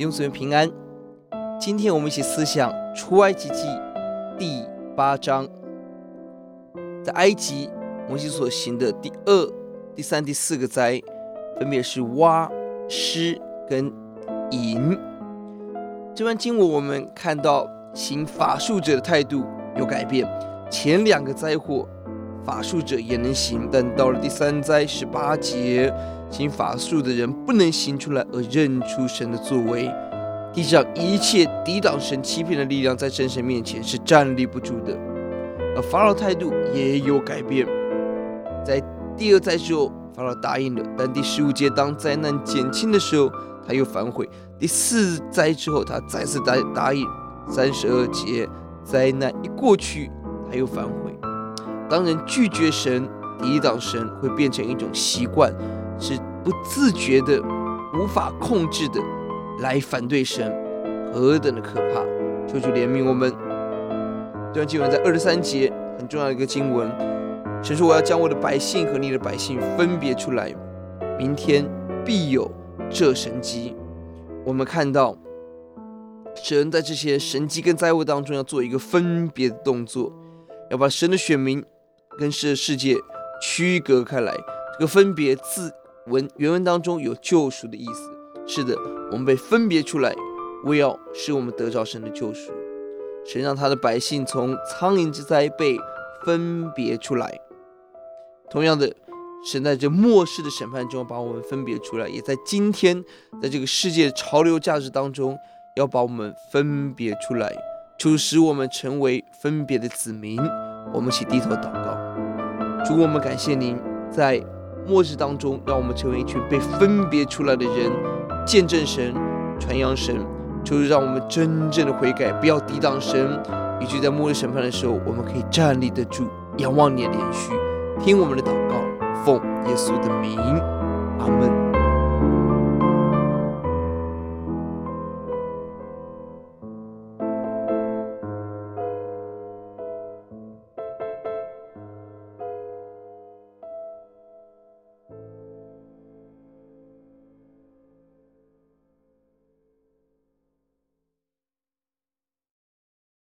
兄姊妹平安。今天我们一起思想出埃及记第八章。在埃及，摩西所行的第二、第三、第四个灾，分别是蛙、狮跟蝇。这段经文我们看到行法术者的态度有改变。前两个灾祸，法术者也能行，但到了第三灾十八节。行法术的人不能行出来而认出神的作为，地上一切抵挡神欺骗的力量，在真神面前是站立不住的。而法老态度也有改变，在第二灾之后，法老答应了，但第十五节当灾难减轻的时候，他又反悔；第四灾之后，他再次答答应；三十二节灾难一过去，他又反悔。当人拒绝神、抵挡神，会变成一种习惯。是不自觉的、无法控制的来反对神，何等的可怕！求主怜悯我们。这段经文在二十三节很重要的一个经文，神说：“我要将我的百姓和你的百姓分别出来，明天必有这神迹。”我们看到神在这些神迹跟灾祸当中要做一个分别的动作，要把神的选民跟神的世界区隔开来。这个分别字。文原文当中有救赎的意思，是的，我们被分别出来，为要使我们得着神的救赎。神让他的百姓从苍蝇之灾被分别出来。同样的，神在这末世的审判中把我们分别出来，也在今天，在这个世界潮流价值当中要把我们分别出来，就使我们成为分别的子民。我们一起低头祷告，主，我们感谢您在。末日当中，让我们成为一群被分别出来的人，见证神、传扬神，就是让我们真正的悔改，不要抵挡神，以及在末日审判的时候，我们可以站立得住，仰望你的连续，听我们的祷告，奉耶稣的名，阿门。